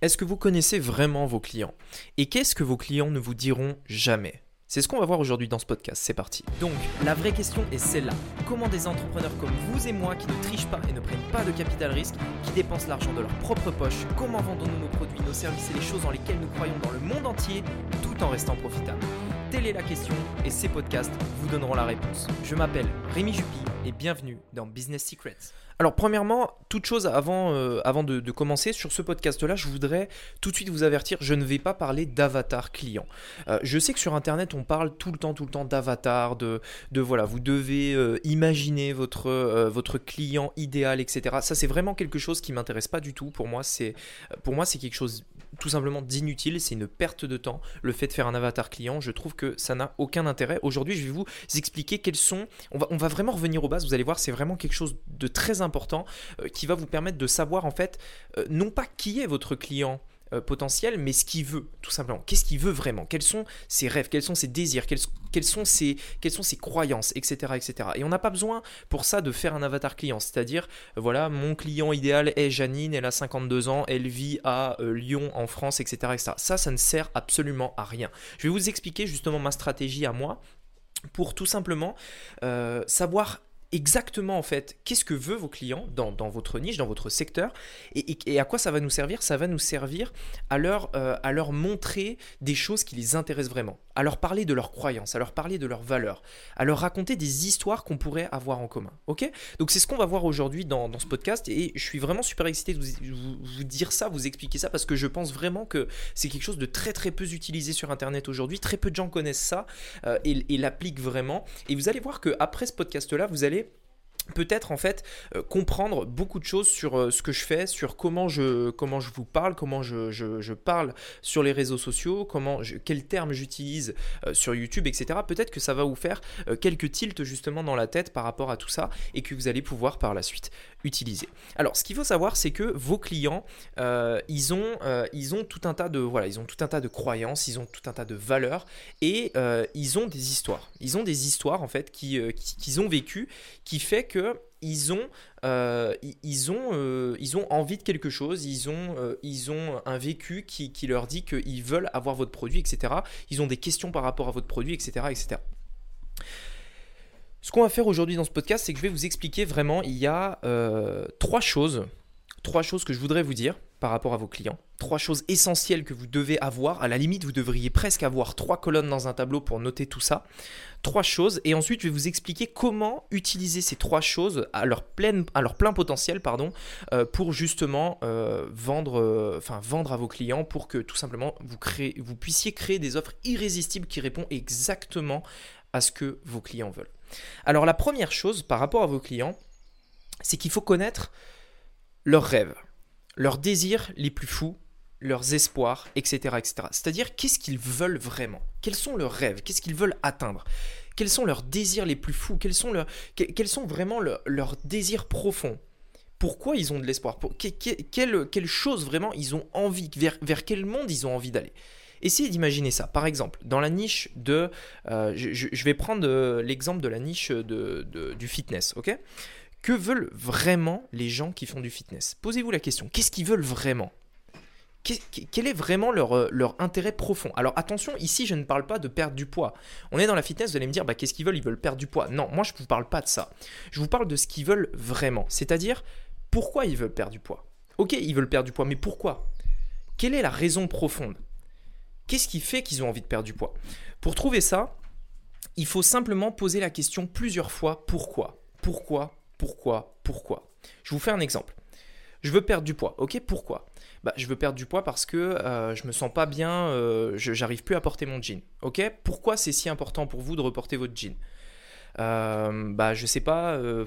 Est-ce que vous connaissez vraiment vos clients? Et qu'est-ce que vos clients ne vous diront jamais? C'est ce qu'on va voir aujourd'hui dans ce podcast, c'est parti. Donc, la vraie question est celle-là. Comment des entrepreneurs comme vous et moi qui ne trichent pas et ne prennent pas de capital risque, qui dépensent l'argent de leur propre poche, comment vendons-nous nos produits, nos services et les choses dans lesquelles nous croyons dans le monde entier, tout en restant profitables? Telle est la question et ces podcasts vous donneront la réponse. Je m'appelle Rémi Jupy et bienvenue dans Business Secrets. Alors premièrement, toute chose avant, euh, de, commencer sur ce podcast-là, je voudrais tout de suite vous avertir, je ne vais pas parler d'avatar client. Euh, je sais que sur Internet, on parle tout le temps, tout le temps d'avatar, de, voilà, vous devez euh, imaginer votre, client idéal, etc. Ça, c'est vraiment quelque chose qui m'intéresse pas du tout. Pour moi, c'est quelque chose tout simplement d'inutile, c'est une perte de temps. Le fait de faire un avatar client, je trouve que ça n'a aucun intérêt. Aujourd'hui, je vais vous expliquer quels sont. On va, vraiment revenir aux bases. Vous allez voir, c'est vraiment quelque chose de très important euh, qui va vous permettre de savoir en fait, euh, non pas qui est votre client euh, potentiel, mais ce qu'il veut, tout simplement. Qu'est-ce qu'il veut vraiment? Quels sont ses rêves? Quels sont ses désirs? Quelles, sont ses, quelles sont ses croyances? Etc. etc. Et on n'a pas besoin pour ça de faire un avatar client. C'est-à-dire, euh, voilà, mon client idéal est Janine, elle a 52 ans, elle vit à euh, Lyon, en France, etc., etc. Ça, ça ne sert absolument à rien. Je vais vous expliquer justement ma stratégie à moi pour tout simplement savoir exactement en fait qu'est-ce que veut vos clients dans, votre niche, dans votre secteur, et, à quoi ça va nous servir? Ça va nous servir à leur, euh, à leur montrer des choses qui les intéressent vraiment, à leur parler de leurs croyances, à leur parler de leurs valeurs, à leur raconter des histoires qu'on pourrait avoir en commun. Ok? Donc c'est ce qu'on va voir aujourd'hui dans, ce podcast, et je suis vraiment super excité de vous, dire ça, vous expliquer ça, parce que je pense vraiment que c'est quelque chose de très très peu utilisé sur Internet aujourd'hui, très peu de gens connaissent ça euh, et, et l'appliquent vraiment, et vous allez voir que après ce podcast-là, vous allez peut-être en fait euh, comprendre beaucoup de choses sur euh, ce que je fais, sur comment je, je vous parle, comment je, je, parle sur les réseaux sociaux, comment quels termes j'utilise euh, sur YouTube, etc. Peut-être que ça va vous faire quelques tilts justement dans la tête par rapport à tout ça et que vous allez pouvoir par la suite Alors ce qu'il faut savoir c'est que vos clients ils, ont, tout un tas de croyances, ils ont tout un tas de valeurs et ils ont des histoires. Ils ont des histoires en fait qui, qu'ils ont vécues qui fait que ils ont, euh, ils, euh, envie de quelque chose, ils ont, euh, ils ont un vécu qui, leur dit qu'ils veulent avoir votre produit, etc. Ils ont des questions par rapport à votre produit, etc. etc. Ce qu'on va faire aujourd'hui dans ce podcast, c'est que je vais vous expliquer vraiment, il y a trois choses, trois choses que je voudrais vous dire par rapport à vos clients. Trois choses essentielles que vous devez avoir. À la limite, vous devriez presque avoir trois colonnes dans un tableau pour noter tout ça. Trois choses. Et ensuite, je vais vous expliquer comment utiliser ces trois choses à leur plein, potentiel pardon, euh, pour justement euh, vendre, euh, enfin, vendre à vos clients pour que tout simplement vous puissiez créer des offres irrésistibles qui répondent exactement à ce que vos clients veulent. Alors la première chose par rapport à vos clients, c'est qu'il faut connaître leurs rêves leurs désirs les plus fous, leurs espoirs, etc. C'est-à-dire qu'est-ce qu'ils veulent vraiment? Quels sont leurs rêves? Qu'est-ce qu'ils veulent atteindre? Quels sont leurs désirs les plus fous? Quels sont, leurs, quels sont vraiment leurs désirs profonds? Pourquoi ils ont de l'espoir? Quelle, quelle, chose vraiment ils ont envie vers quel monde ils ont envie d'aller? Essayez d'imaginer ça. Par exemple, dans la niche de... Euh, je, vais prendre euh, l'exemple de la niche de, du fitness, ok? Que veulent vraiment les gens qui font du fitness? Posez-vous la question, qu'est-ce qu'ils veulent vraiment? Quel est vraiment leur, euh, leur, intérêt profond? Alors attention, ici je ne parle pas de perdre du poids. On est dans la fitness, vous allez me dire, bah, qu'est-ce qu'ils veulent? Ils veulent perdre du poids. Non, moi je ne vous parle pas de ça. Je vous parle de ce qu'ils veulent vraiment. C'est-à-dire, pourquoi ils veulent perdre du poids? Ok, ils veulent perdre du poids, mais pourquoi? Quelle est la raison profonde? Qu'est-ce qui fait qu'ils ont envie de perdre du poids? Pour trouver ça, il faut simplement poser la question plusieurs fois, pourquoi? Pourquoi? Pourquoi? Pourquoi? Je vous fais un exemple. Je veux perdre du poids. Ok, pourquoi? Bah, Je veux perdre du poids parce que euh, je me sens pas bien, euh, j'arrive plus à porter mon jean. Ok? Pourquoi c'est si important pour vous de reporter votre jean? Euh, bah je sais pas, euh,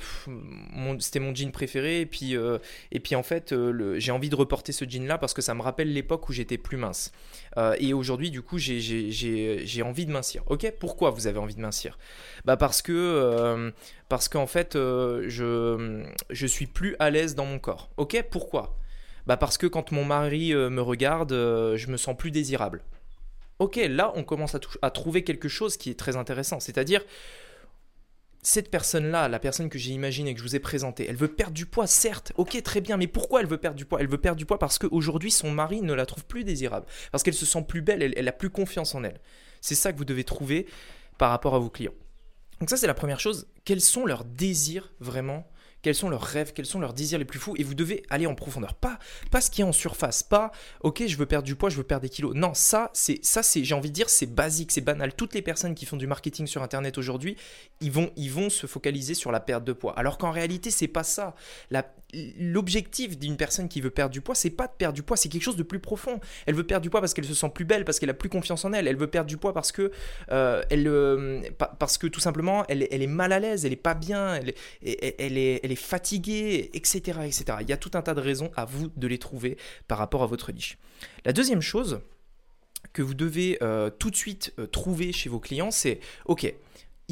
c'était mon jean préféré et puis, euh, et puis en fait j'ai envie de reporter ce jean là parce que ça me rappelle l'époque où j'étais plus mince. et aujourd'hui du coup j'ai envie de mincir. Ok, pourquoi vous avez envie de mincir? Bah parce que parce qu'en fait je, je suis plus à l'aise dans mon corps. Ok, pourquoi? Bah parce que quand mon mari me regarde, je me sens plus désirable. Ok, là on commence à, à trouver quelque chose qui est très intéressant, c'est-à-dire cette personne-là, la personne que j'ai imaginée, que je vous ai présentée, elle veut perdre du poids, certes, ok, très bien, mais pourquoi elle veut perdre du poids? Elle veut perdre du poids parce qu'aujourd'hui, son mari ne la trouve plus désirable, parce qu'elle se sent plus belle, elle, elle a plus confiance en elle. C'est ça que vous devez trouver par rapport à vos clients. Donc ça, c'est la première chose. Quels sont leurs désirs vraiment quels sont leurs rêves, quels sont leurs désirs les plus fous, et vous devez aller en profondeur. Pas, pas ce qui est en surface, pas ok, je veux perdre du poids, je veux perdre des kilos. Non, ça, c'est, ça, c'est, j'ai envie de dire, c'est basique, c'est banal. Toutes les personnes qui font du marketing sur Internet aujourd'hui, ils vont, se focaliser sur la perte de poids. Alors qu'en réalité, c'est pas ça. La, l'objectif d'une personne qui veut perdre du poids, c'est pas de perdre du poids, c'est quelque chose de plus profond. Elle veut perdre du poids parce qu'elle se sent plus belle, parce qu'elle a plus confiance en elle. Elle veut perdre du poids parce que euh, elle, euh, parce que tout simplement, elle, elle, est mal à l'aise, elle est pas bien, elle, est, elle est fatiguée, etc., etc. Il y a tout un tas de raisons à vous de les trouver par rapport à votre niche. La deuxième chose que vous devez euh, tout de suite trouver chez vos clients, c'est ok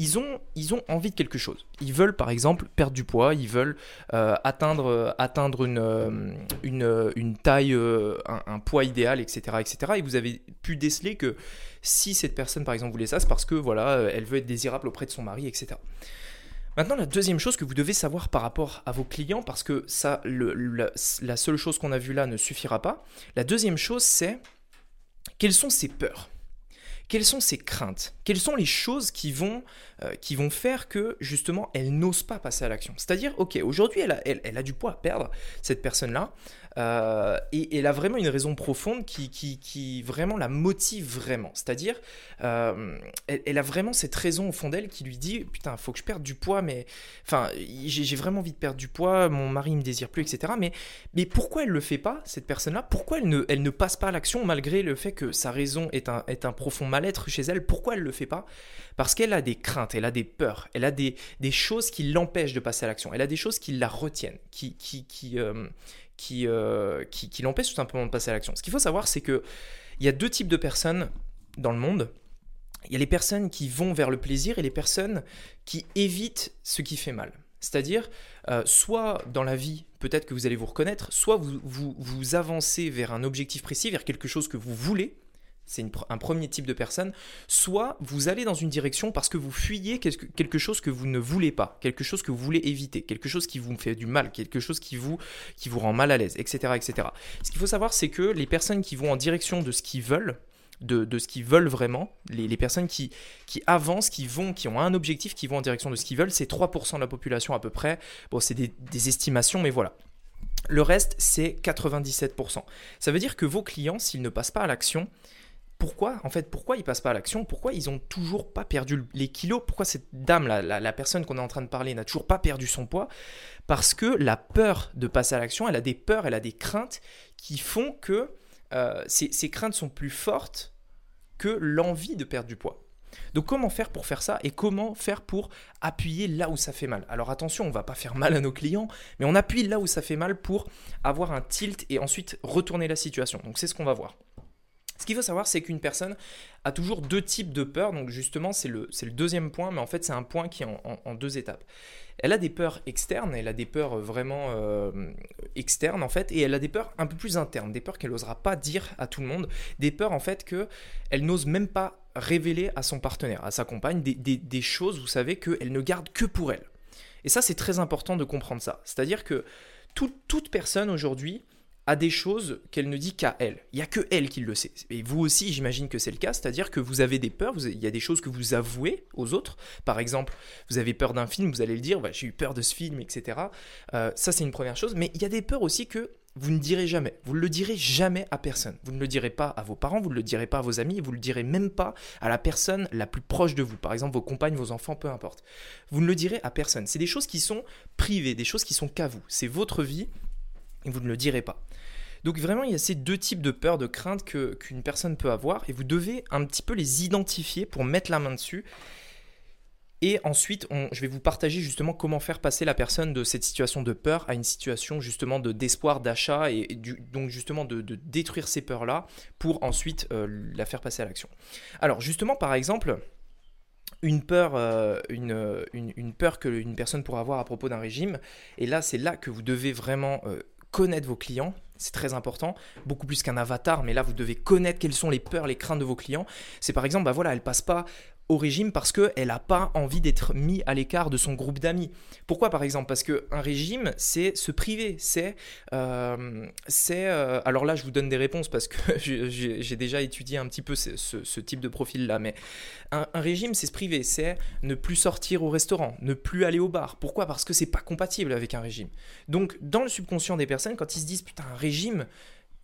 ils ont, ils ont envie de quelque chose. Ils veulent par exemple perdre du poids, ils veulent euh, atteindre, euh, atteindre une, euh, taille, un, poids idéal, etc., etc. Et vous avez pu déceler que si cette personne par exemple voulait ça, c'est parce que voilà, elle veut être désirable auprès de son mari, etc. Maintenant, la deuxième chose que vous devez savoir par rapport à vos clients, parce que ça, la seule chose qu'on a vue là ne suffira pas. La deuxième chose, c'est quelles sont ses peurs quelles sont ses craintes? Quelles sont les choses qui vont, euh, qui vont faire que justement elle n'ose pas passer à l'action? C'est-à-dire, ok, aujourd'hui elle a, elle a, du poids à perdre, cette personne-là, euh, et, elle a vraiment une raison profonde qui, qui, vraiment la motive vraiment. C'est-à-dire, euh, elle, a vraiment cette raison au fond d'elle qui lui dit Putain, faut que je perde du poids, mais. Enfin, j'ai vraiment envie de perdre du poids, mon mari me désire plus, etc. Mais, mais pourquoi elle le fait pas, cette personne-là? Pourquoi elle ne, elle ne passe pas à l'action malgré le fait que sa raison est un, est un profond mal-être chez elle? Pourquoi elle le fait pas? Parce qu'elle a des craintes, elle a des peurs, elle a des, des choses qui l'empêchent de passer à l'action, elle a des choses qui la retiennent, qui, qui, qui, euh, euh, qui, qui, l'empêche tout simplement de passer à l'action. Ce qu'il faut savoir, c'est qu'il y a deux types de personnes dans le monde. Il y a les personnes qui vont vers le plaisir et les personnes qui évitent ce qui fait mal. C'est-à-dire, euh, soit dans la vie, peut-être que vous allez vous reconnaître, soit vous, vous avancez vers un objectif précis, vers quelque chose que vous voulez, c'est un premier type de personne, soit vous allez dans une direction parce que vous fuyez quelque chose que vous ne voulez pas, quelque chose que vous voulez éviter, quelque chose qui vous fait du mal, quelque chose qui vous, rend mal à l'aise, etc., etc. Ce qu'il faut savoir, c'est que les personnes qui vont en direction de ce qu'ils veulent, de, ce qu'ils veulent vraiment, les, personnes qui, avancent, qui vont, qui ont un objectif, qui vont en direction de ce qu'ils veulent, c'est 3% de la population à peu près. Bon, c'est des estimations, mais voilà. Le reste, c'est 97%. Ça veut dire que vos clients, s'ils ne passent pas à l'action, pourquoi, en fait, pourquoi ils passent pas à l'action Pourquoi ils ont toujours pas perdu les kilos Pourquoi cette dame, la, la, personne qu'on est en train de parler, n'a toujours pas perdu son poids? Parce que la peur de passer à l'action, elle a des peurs, elle a des craintes qui font que euh, ces, ces craintes sont plus fortes que l'envie de perdre du poids. Donc comment faire pour faire ça et comment faire pour appuyer là où ça fait mal? Alors attention, on va pas faire mal à nos clients, mais on appuie là où ça fait mal pour avoir un tilt et ensuite retourner la situation. Donc c'est ce qu'on va voir. Ce qu'il faut savoir, c'est qu'une personne a toujours deux types de peurs. Donc justement, c'est le, deuxième point, mais en fait, c'est un point qui est en, deux étapes. Elle a des peurs externes, elle a des peurs vraiment euh, externes en fait, et elle a des peurs un peu plus internes, des peurs qu'elle n'osera pas dire à tout le monde, des peurs en fait qu'elle n'ose même pas révéler à son partenaire, à sa compagne, des, choses, vous savez, qu'elle ne garde que pour elle. Et ça, c'est très important de comprendre ça. C'est-à-dire que toute personne aujourd'hui a des choses qu'elle ne dit qu'à elle. Il n'y a que elle qui le sait. Et vous aussi, j'imagine que c'est le cas, c'est-à-dire que vous avez des peurs, il y a des choses que vous avouez aux autres. Par exemple, vous avez peur d'un film, vous allez le dire, j'ai eu peur de ce film, etc. Euh, ça, c'est une première chose. Mais il y a des peurs aussi que vous ne direz jamais. Vous ne le direz jamais à personne. Vous ne le direz pas à vos parents, vous ne le direz pas à vos amis, vous ne le direz même pas à la personne la plus proche de vous. Par exemple, vos compagnes, vos enfants, peu importe. Vous ne le direz à personne. C'est des choses qui sont privées, des choses qui sont qu'à vous. C'est votre vie et vous ne le direz pas. Donc vraiment, il y a ces deux types de peurs, de craintes qu'une personne peut avoir, et vous devez un petit peu les identifier pour mettre la main dessus. Et ensuite, je vais vous partager justement comment faire passer la personne de cette situation de peur à une situation justement de d'espoir, d'achat, et, donc justement de, détruire ces peurs-là pour ensuite euh, la faire passer à l'action. Alors justement, par exemple, une peur, euh, une, une, peur que une personne pourrait avoir à propos d'un régime. Et là, c'est là que vous devez vraiment euh, connaître vos clients, c'est très important, beaucoup plus qu'un avatar, mais là vous devez connaître quelles sont les peurs, les craintes de vos clients. C'est par exemple, bah voilà, elle passe pas au régime parce qu'elle n'a pas envie d'être mise à l'écart de son groupe d'amis. Pourquoi par exemple? Parce qu'un régime, c'est se priver, c'est... Euh, euh, alors là, je vous donne des réponses parce que j'ai déjà étudié un petit peu ce, type de profil-là, mais un, régime, c'est se priver, c'est ne plus sortir au restaurant, ne plus aller au bar. Pourquoi? Parce que c'est pas compatible avec un régime. Donc dans le subconscient des personnes, quand ils se disent, putain, un régime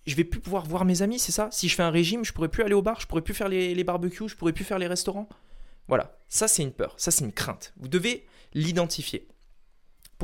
je vais plus pouvoir voir mes amis, c'est ça? Si je fais un régime, je pourrais plus aller au bar, je pourrais plus faire les, les barbecues, je pourrais plus faire les restaurants? Voilà, ça c'est une peur, ça c'est une crainte. Vous devez l'identifier.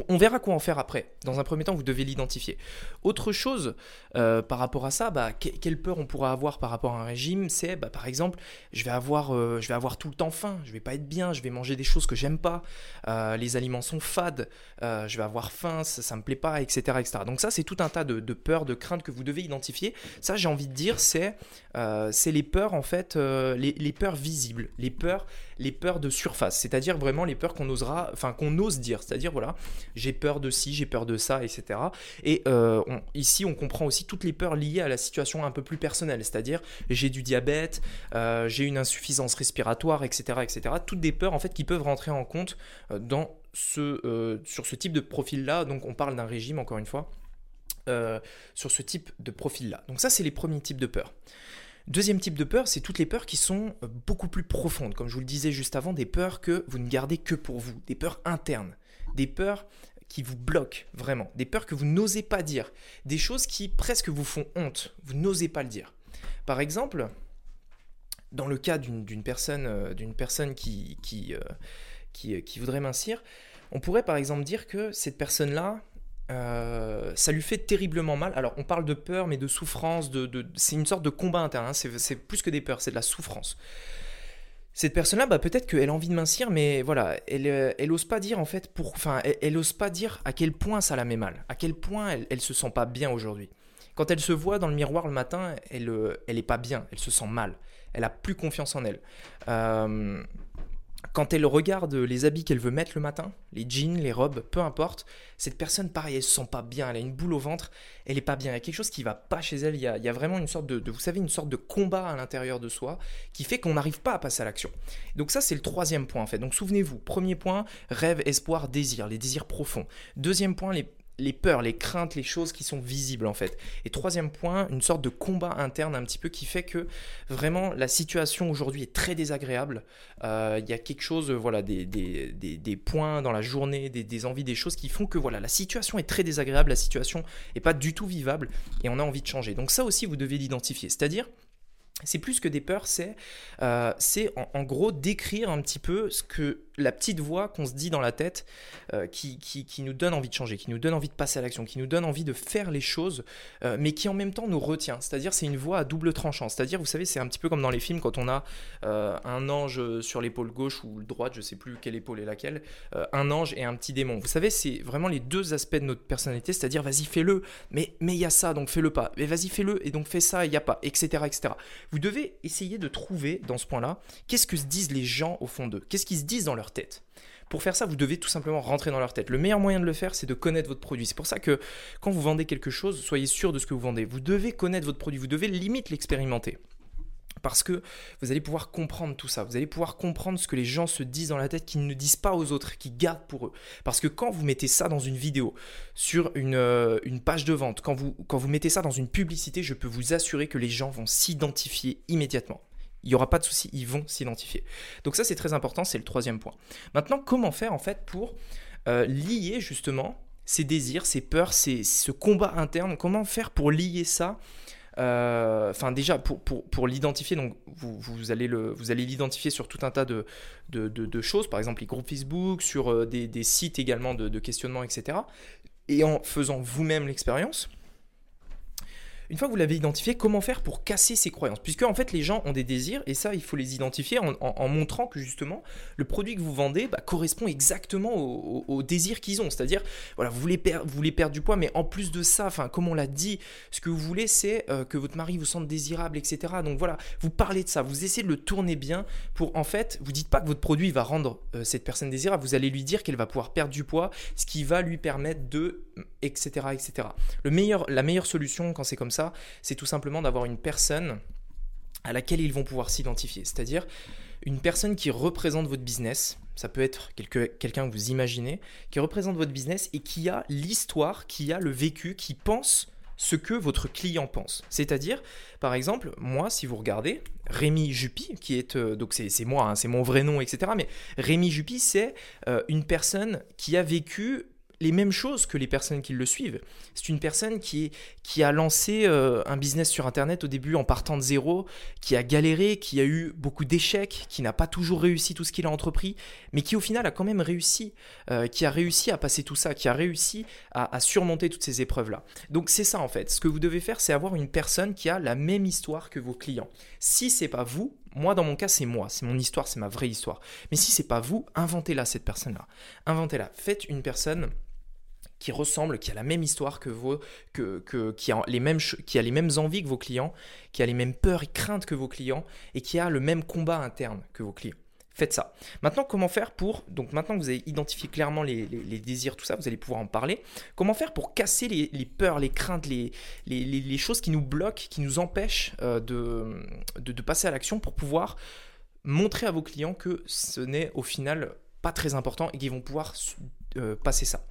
On verra quoi en faire après. Dans un premier temps, vous devez l'identifier. Autre chose euh, par rapport à ça, bah, quelle peur on pourra avoir par rapport à un régime C'est bah, par exemple, je vais, avoir, euh, je vais avoir tout le temps faim, je vais pas être bien, je vais manger des choses que j'aime pas, euh, les aliments sont fades, je vais avoir faim, ça, ne me plaît pas, etc. Donc ça, c'est tout un tas de, peurs, de craintes que vous devez identifier. Ça, j'ai envie de dire, c'est les peurs en fait, les, peurs visibles, les peurs, les peurs de surface, c'est-à-dire vraiment les peurs qu'on osera, enfin qu'on ose dire, c'est-à-dire voilà j'ai peur de ci, j'ai peur de ça, etc. Et euh, ici, on comprend aussi toutes les peurs liées à la situation un peu plus personnelle, c'est-à-dire j'ai du diabète, euh, j'ai une insuffisance respiratoire, etc., etc. Toutes des peurs en fait qui peuvent rentrer en compte euh, dans ce, sur ce type de profil-là. Donc on parle d'un régime, encore une fois. sur ce type de profil-là. Donc ça, c'est les premiers types de peurs. Deuxième type de peur, c'est toutes les peurs qui sont beaucoup plus profondes. Comme je vous le disais juste avant, des peurs que vous ne gardez que pour vous, des peurs internes, des peurs qui vous bloquent vraiment, des peurs que vous n'osez pas dire, des choses qui presque vous font honte, vous n'osez pas le dire. Par exemple, dans le cas d'une personne, euh, d'une personne qui, qui, euh, qui, euh, qui, voudrait mincir, on pourrait par exemple dire que cette personne-là, ça lui fait terriblement mal. Alors on parle de peur, mais de souffrance, de c'est une sorte de combat interne, hein. c'est plus que des peurs, c'est de la souffrance cette personne-là, bah, peut-être qu'elle a envie de mincir, mais voilà, elle, euh, elle ose pas dire en fait pour, enfin, elle, ose pas dire à quel point ça la met mal, à quel point elle, elle se sent pas bien aujourd'hui. Quand elle se voit dans le miroir le matin, elle, euh, elle est pas bien, elle se sent mal, elle a plus confiance en elle. Euh, quand elle regarde les habits qu'elle veut mettre le matin, les jeans, les robes, peu importe, cette personne, pareil, elle se sent pas bien, elle a une boule au ventre, elle est pas bien, il y a quelque chose qui va pas chez elle, il y a, vraiment une sorte de, vous savez, une sorte de combat à l'intérieur de soi qui fait qu'on n'arrive pas à passer à l'action. Donc ça, c'est le troisième point en fait. Donc souvenez-vous, premier point, rêve, espoir, désir, les désirs profonds. Deuxième point, les, les peurs, les craintes, les choses qui sont visibles en fait. Et troisième point, une sorte de combat interne un petit peu qui fait que vraiment la situation aujourd'hui est très désagréable. Euh, il y a quelque chose, voilà, des, des, points dans la journée, des, envies, des choses qui font que voilà, la situation est très désagréable, la situation n'est pas du tout vivable et on a envie de changer. Donc ça aussi, vous devez l'identifier. C'est-à-dire, c'est plus que des peurs, c'est euh, en, gros décrire un petit peu ce que la petite voix qu'on se dit dans la tête euh, qui, qui, nous donne envie de changer, qui nous donne envie de passer à l'action, qui nous donne envie de faire les choses, euh, mais qui en même temps nous retient. C'est-à-dire c'est une voix à double tranchant. C'est-à-dire, vous savez, c'est un petit peu comme dans les films quand on a euh, un ange sur l'épaule gauche ou droite, je sais plus quelle épaule est laquelle, un ange et un petit démon. Vous savez, c'est vraiment les deux aspects de notre personnalité, c'est-à-dire vas-y fais-le, mais mais il y a ça, donc fais-le pas. Mais vas-y fais-le et donc fais ça, il n'y a pas, etc., etc. Vous devez essayer de trouver dans ce point-là qu'est-ce que se disent les gens au fond d'eux, qu'est-ce qu'ils se disent dans leur tête. Pour faire ça, vous devez tout simplement rentrer dans leur tête. Le meilleur moyen de le faire, c'est de connaître votre produit. C'est pour ça que quand vous vendez quelque chose, soyez sûr de ce que vous vendez. Vous devez connaître votre produit, vous devez limite l'expérimenter. Parce que vous allez pouvoir comprendre tout ça. Vous allez pouvoir comprendre ce que les gens se disent dans la tête, qu'ils ne disent pas aux autres, qu'ils gardent pour eux. Parce que quand vous mettez ça dans une vidéo, sur une, euh, page de vente, quand vous mettez ça dans une publicité, je peux vous assurer que les gens vont s'identifier immédiatement. Il n'y aura pas de souci, ils vont s'identifier. Donc ça c'est très important, c'est le troisième point. Maintenant, comment faire en fait pour euh, lier justement ces désirs, ces peurs, ce combat interne? Comment faire pour lier ça euh, Enfin déjà pour, l'identifier, donc vous, allez l'identifier sur tout un tas de, choses, par exemple les groupes Facebook, sur euh, des, des sites également de questionnement, etc. Et en faisant vous-même l'expérience. Une fois que vous l'avez identifié, comment faire pour casser ces croyances? Puisque en fait les gens ont des désirs et ça il faut les identifier en, montrant que justement le produit que vous vendez bah, correspond exactement aux désirs qu'ils ont. C'est-à-dire voilà vous voulez, perdre, vous voulez perdre du poids mais en plus de ça, enfin comme on l'a dit, ce que vous voulez c'est euh, que votre mari vous sente désirable etc. Donc voilà vous parlez de ça, vous essayez de le tourner bien pour en fait vous dites pas que votre produit va rendre euh, cette personne désirable, vous allez lui dire qu'elle va pouvoir perdre du poids, ce qui va lui permettre de etc etc. La meilleure solution quand c'est comme ça c'est tout simplement d'avoir une personne à laquelle ils vont pouvoir s'identifier. C'est-à-dire une personne qui représente votre business, ça peut être quelqu'un que vous imaginez, qui représente votre business et qui a l'histoire, qui a le vécu, qui pense ce que votre client pense. C'est-à-dire, par exemple, moi, si vous regardez, Rémi Juppy, qui est, euh, donc c'est moi, hein, c'est mon vrai nom, etc. Mais Rémi Juppy, c'est euh, une personne qui a vécu les mêmes choses que les personnes qui le suivent. C'est une personne qui, qui a lancé euh, un business sur Internet au début en partant de zéro, qui a galéré, qui a eu beaucoup d'échecs, qui n'a pas toujours réussi tout ce qu'il a entrepris, mais qui au final a quand même réussi, euh, qui a réussi à passer tout ça, qui a réussi à, surmonter toutes ces épreuves-là. Donc c'est ça en fait. Ce que vous devez faire, c'est avoir une personne qui a la même histoire que vos clients. Si c'est pas vous, moi, dans mon cas, c'est moi, c'est mon histoire, c'est ma vraie histoire. Mais si c'est pas vous, inventez-la cette personne-là. Inventez-la. Faites une personne qui ressemble, qui a la même histoire que vous, que, qui, a les mêmes, qui a les mêmes envies que vos clients, qui a les mêmes peurs et craintes que vos clients, et qui a le même combat interne que vos clients. Faites ça. Maintenant, comment faire pour... Donc maintenant que vous avez identifié clairement les, désirs, tout ça, vous allez pouvoir en parler. Comment faire pour casser les, peurs, les craintes, les, les, choses qui nous bloquent, qui nous empêchent euh, de, de, passer à l'action pour pouvoir montrer à vos clients que ce n'est au final pas très important et qu'ils vont pouvoir euh, passer ça?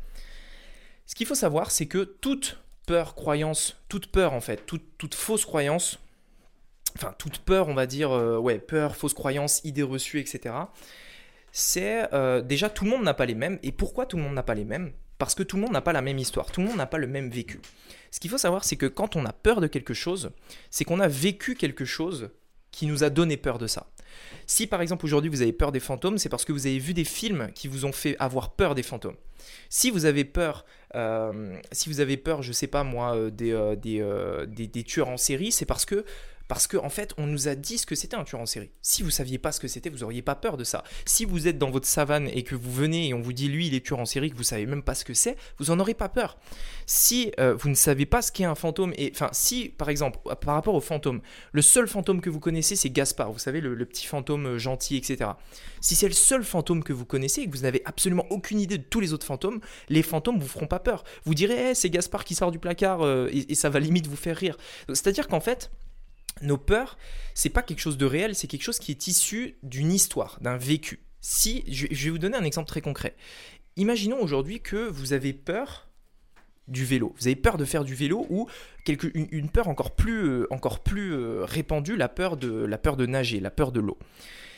Ce qu'il faut savoir, c'est que toute peur, croyance, toute peur en fait, toute, fausse croyance, enfin toute peur, on va dire, euh, ouais, peur, fausse croyance, idées reçues, etc. C'est euh, déjà tout le monde n'a pas les mêmes. Et pourquoi tout le monde n'a pas les mêmes? Parce que tout le monde n'a pas la même histoire, tout le monde n'a pas le même vécu. Ce qu'il faut savoir, c'est que quand on a peur de quelque chose, c'est qu'on a vécu quelque chose qui nous a donné peur de ça. Si par exemple aujourd'hui vous avez peur des fantômes, c'est parce que vous avez vu des films qui vous ont fait avoir peur des fantômes. Si vous avez peur, euh, si vous avez peur, je sais pas moi, euh, euh, des, tueurs en série, c'est parce que parce qu'en en fait, on nous a dit ce que c'était un tueur en série. Si vous saviez pas ce que c'était, vous n'auriez pas peur de ça. Si vous êtes dans votre savane et que vous venez et on vous dit lui, il est tueur en série, que vous savez même pas ce que c'est, vous en aurez pas peur. Si euh, vous ne savez pas ce qu'est un fantôme, et enfin, si par exemple, par rapport au fantôme, le seul fantôme que vous connaissez, c'est Gaspard, vous savez, le, petit fantôme euh, gentil, etc. Si c'est le seul fantôme que vous connaissez et que vous n'avez absolument aucune idée de tous les autres fantômes, les fantômes vous feront pas peur. Vous direz, eh, c'est Gaspard qui sort du placard euh, et ça va limite vous faire rire. C'est-à-dire qu'en fait, nos peurs, c'est pas quelque chose de réel, c'est quelque chose qui est issu d'une histoire, d'un vécu. Si, je vais vous donner un exemple très concret. Imaginons aujourd'hui que vous avez peur du vélo. Vous avez peur de faire du vélo ou une, peur encore plus, euh, encore plus euh, répandue, la peur, de, la peur de nager, la peur de l'eau.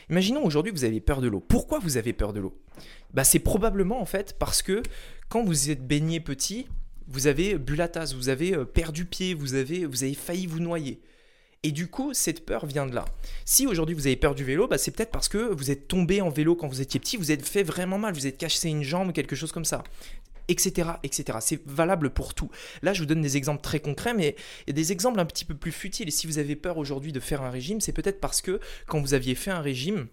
Imaginons aujourd'hui que vous avez peur de l'eau. Pourquoi vous avez peur de l'eau? Bah, C'est probablement en fait parce que quand vous êtes baigné petit, vous avez bu la tasse, vous avez euh, perdu pied, vous avez, vous avez failli vous noyer. Et du coup, cette peur vient de là. Si aujourd'hui vous avez peur du vélo, bah, c'est peut-être parce que vous êtes tombé en vélo quand vous étiez petit, vous êtes fait vraiment mal, vous êtes cassé une jambe, quelque chose comme ça. Etc, etc. C'est valable pour tout. Là, je vous donne des exemples très concrets, mais il y a des exemples un petit peu plus futiles. Et si vous avez peur aujourd'hui de faire un régime, c'est peut-être parce que quand vous aviez fait un régime,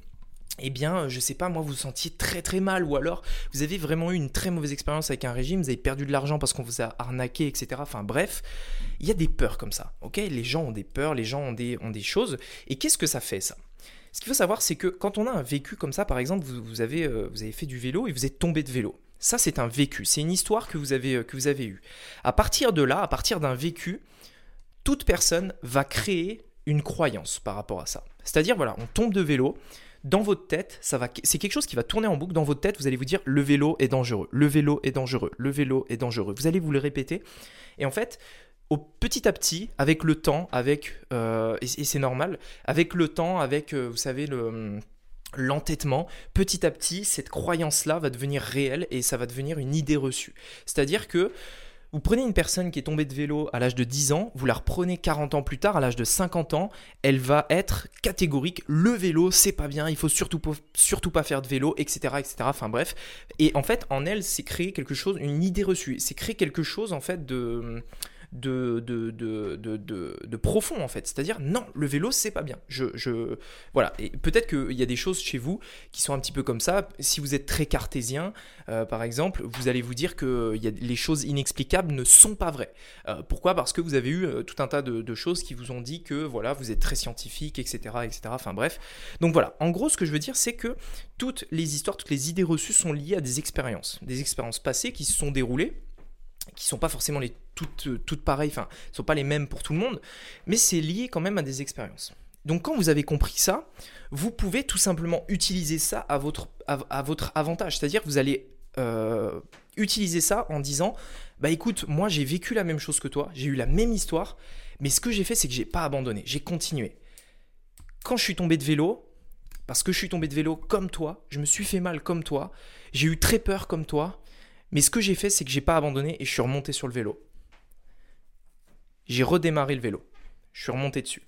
eh bien, je sais pas, moi, vous vous sentiez très très mal, ou alors vous avez vraiment eu une très mauvaise expérience avec un régime, vous avez perdu de l'argent parce qu'on vous a arnaqué, etc. Enfin bref, il y a des peurs comme ça, ok? Les gens ont des peurs, les gens ont des, ont des choses, et qu'est-ce que ça fait ça? Ce qu'il faut savoir, c'est que quand on a un vécu comme ça, par exemple, vous, avez, euh, vous avez fait du vélo et vous êtes tombé de vélo. Ça, c'est un vécu, c'est une histoire que vous avez, euh, que vous avez eue. À partir de là, à partir d'un vécu, toute personne va créer une croyance par rapport à ça. C'est-à-dire, voilà, on tombe de vélo, dans votre tête, ça va, c'est quelque chose qui va tourner en boucle dans votre tête. Vous allez vous dire le vélo est dangereux, le vélo est dangereux, le vélo est dangereux. Vous allez vous le répéter. Et en fait, au petit à petit, avec le temps, avec euh, et, c'est normal, avec le temps, avec euh, vous savez le l'entêtement, petit à petit, cette croyance-là va devenir réelle et ça va devenir une idée reçue. C'est-à-dire que vous prenez une personne qui est tombée de vélo à l'âge de 10 ans, vous la reprenez 40 ans plus tard, à l'âge de 50 ans, elle va être catégorique, le vélo c'est pas bien, il faut surtout, pas faire de vélo, etc., etc. Enfin bref. Et en fait, en elle, c'est créer quelque chose, une idée reçue, c'est créer quelque chose en fait de de, profond en fait. C'est-à-dire, non, le vélo, c'est pas bien. Je. Voilà. Et peut-être qu'il y a des choses chez vous qui sont un petit peu comme ça. Si vous êtes très cartésien, euh, par exemple, vous allez vous dire que y a, les choses inexplicables ne sont pas vraies. Euh, pourquoi? Parce que vous avez eu euh, tout un tas de, choses qui vous ont dit que voilà, vous êtes très scientifique, etc., etc. Enfin bref. Donc voilà. En gros, ce que je veux dire, c'est que toutes les histoires, toutes les idées reçues sont liées à des expériences, des expériences passées qui se sont déroulées qui sont pas forcément les toutes, toutes pareilles, enfin, sont pas les mêmes pour tout le monde, mais c'est lié quand même à des expériences. Donc quand vous avez compris ça, vous pouvez tout simplement utiliser ça à votre, à, votre avantage. C'est-à-dire que vous allez euh, utiliser ça en disant, bah écoute, moi j'ai vécu la même chose que toi, j'ai eu la même histoire, mais ce que j'ai fait, c'est que j'ai pas abandonné, j'ai continué. Quand je suis tombé de vélo, parce que je suis tombé de vélo comme toi, je me suis fait mal comme toi, j'ai eu très peur comme toi, mais ce que j'ai fait, c'est que j'ai pas abandonné et je suis remonté sur le vélo. J'ai redémarré le vélo. Je suis remonté dessus.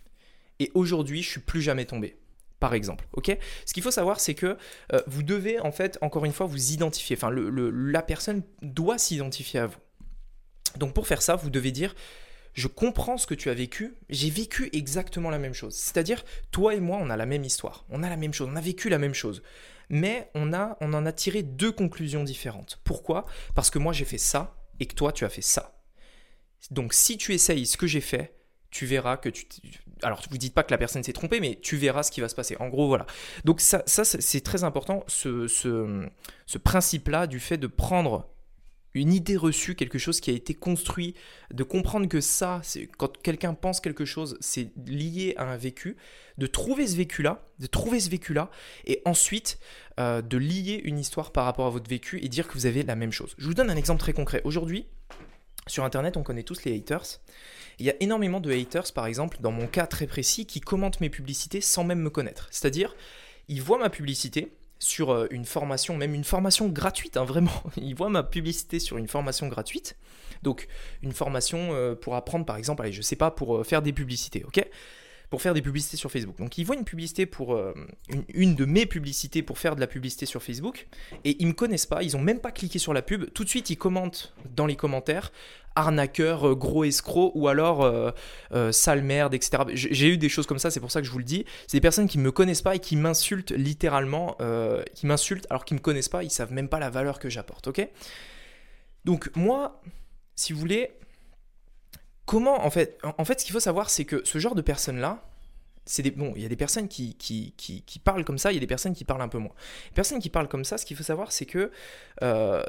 Et aujourd'hui, je suis plus jamais tombé. Par exemple, ok? Ce qu'il faut savoir, c'est que euh, vous devez en fait, encore une fois, vous identifier. Enfin, la personne doit s'identifier à vous. Donc pour faire ça, vous devez dire je comprends ce que tu as vécu, j'ai vécu exactement la même chose. C'est-à-dire, toi et moi, on a la même histoire, on a la même chose, on a vécu la même chose. Mais on, a, on en a tiré deux conclusions différentes. Pourquoi? Parce que moi, j'ai fait ça et que toi, tu as fait ça. Donc si tu essayes ce que j'ai fait, tu verras que tu... Alors, vous dites pas que la personne s'est trompée, mais tu verras ce qui va se passer. En gros, voilà. Donc ça, c'est très important, ce, principe-là du fait de prendre une idée reçue, quelque chose qui a été construit, de comprendre que ça, quand quelqu'un pense quelque chose, c'est lié à un vécu, de trouver ce vécu-là, de trouver ce vécu-là, et ensuite euh, de lier une histoire par rapport à votre vécu et dire que vous avez la même chose. Je vous donne un exemple très concret. Aujourd'hui, sur Internet, on connaît tous les haters. Il y a énormément de haters, par exemple, dans mon cas très précis, qui commentent mes publicités sans même me connaître. C'est-à-dire, ils voient ma publicité, sur euh, une formation, même une formation gratuite, hein, vraiment. Ils voient ma publicité sur une formation gratuite. Donc, une formation euh, pour apprendre, par exemple, allez, je sais pas, pour euh, faire des publicités, ok? Pour faire des publicités sur Facebook. Donc ils voient une publicité pour une, de mes publicités pour faire de la publicité sur Facebook et ils me connaissent pas, ils ont même pas cliqué sur la pub. Tout de suite ils commentent dans les commentaires arnaqueur, euh, gros escroc ou alors euh, euh, sale merde, etc. J'ai eu des choses comme ça, c'est pour ça que je vous le dis. C'est des personnes qui me connaissent pas et qui m'insultent littéralement, qui m'insultent alors qu'ils me connaissent pas, ils savent même pas la valeur que j'apporte, ok? Donc moi, si vous voulez, comment en fait, ce qu'il faut savoir c'est que ce genre de personnes-là, c'est bon, il y a des personnes qui, parlent comme ça, il y a des personnes qui parlent un peu moins. Les personnes qui parlent comme ça, ce qu'il faut savoir, c'est que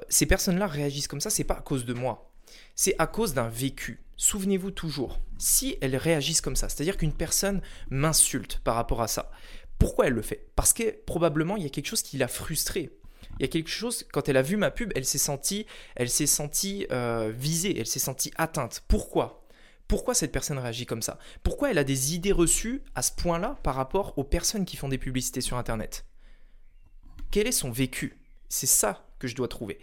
ces personnes-là réagissent comme ça, c'est pas à cause de moi c'est à cause d'un vécu. Souvenez-vous toujours, si elles réagissent comme ça, c'est-à-dire qu'une personne m'insulte par rapport à ça, pourquoi elle le fait? Parce que probablement il y a quelque chose qui l'a frustrée. Il y a quelque chose, quand elle a vu ma pub, elle s'est sentie, elle s'est sentie euh, visée, elle s'est sentie atteinte. Pourquoi? Pourquoi cette personne réagit comme ça? Pourquoi elle a des idées reçues à ce point-là par rapport aux personnes qui font des publicités sur Internet? Quel est son vécu? C'est ça que je dois trouver.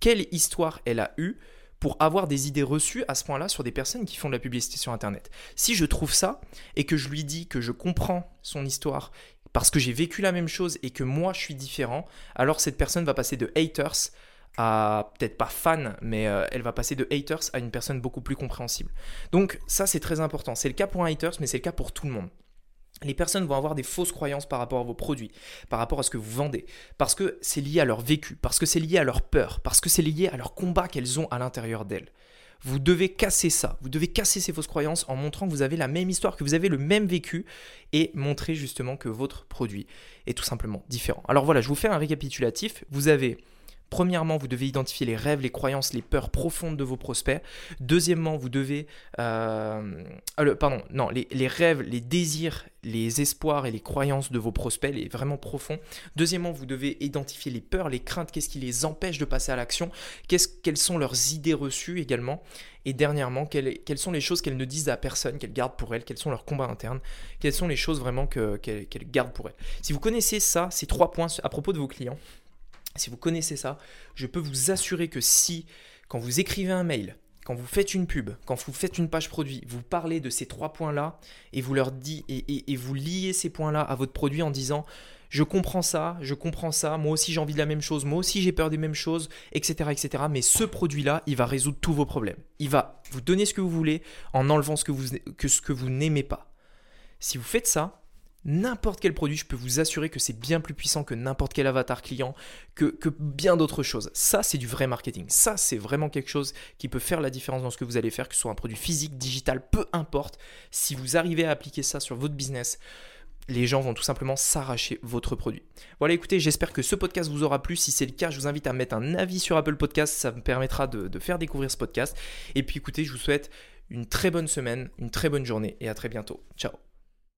Quelle histoire elle a eue pour avoir des idées reçues à ce point-là sur des personnes qui font de la publicité sur Internet? Si je trouve ça et que je lui dis que je comprends son histoire parce que j'ai vécu la même chose et que moi je suis différent, alors cette personne va passer de haters à peut-être pas fan, mais euh, elle va passer de haters à une personne beaucoup plus compréhensible. Donc ça c'est très important. C'est le cas pour un haters, mais c'est le cas pour tout le monde les personnes vont avoir des fausses croyances par rapport à vos produits, par rapport à ce que vous vendez, parce que c'est lié à leur vécu, parce que c'est lié à leur peur, parce que c'est lié à leur combat qu'elles ont à l'intérieur d'elles. Vous devez casser ça, vous devez casser ces fausses croyances en montrant que vous avez la même histoire, que vous avez le même vécu et montrer justement que votre produit est tout simplement différent. Alors voilà, je vous fais un récapitulatif. Vous avez Premièrement, vous devez identifier les rêves, les croyances, les peurs profondes de vos prospects. Deuxièmement, vous devez... Euh, euh, pardon, non, les, rêves, les désirs, les espoirs et les croyances de vos prospects, les vraiment profonds. Deuxièmement, vous devez identifier les peurs, les craintes, qu'est-ce qui les empêche de passer à l'action, quelles sont leurs idées reçues également. Et dernièrement, quelles, sont les choses qu'elles ne disent à personne, qu'elles gardent pour elles, quels sont leurs combats internes, quelles sont les choses vraiment qu'elles gardent pour elles. Si vous connaissez ça, ces trois points à propos de vos clients, si vous connaissez ça, je peux vous assurer que si, quand vous écrivez un mail, quand vous faites une pub, quand vous faites une page produit, vous parlez de ces trois points-là et vous leur dites et, vous liez ces points-là à votre produit en disant je comprends ça, je comprends ça, moi aussi j'ai envie de la même chose, moi aussi j'ai peur des mêmes choses, etc., etc. Mais ce produit-là, il va résoudre tous vos problèmes. Il va vous donner ce que vous voulez en enlevant ce que vous, que ce que vous n'aimez pas. Si vous faites ça, n'importe quel produit, je peux vous assurer que c'est bien plus puissant que n'importe quel avatar client, que, bien d'autres choses. Ça, c'est du vrai marketing. Ça, c'est vraiment quelque chose qui peut faire la différence dans ce que vous allez faire, que ce soit un produit physique, digital, peu importe. Si vous arrivez à appliquer ça sur votre business, les gens vont tout simplement s'arracher votre produit. Voilà, écoutez, j'espère que ce podcast vous aura plu. Si c'est le cas, je vous invite à mettre un avis sur Apple Podcast. Ça me permettra de faire découvrir ce podcast. Et puis écoutez, je vous souhaite une très bonne semaine, une très bonne journée et à très bientôt. Ciao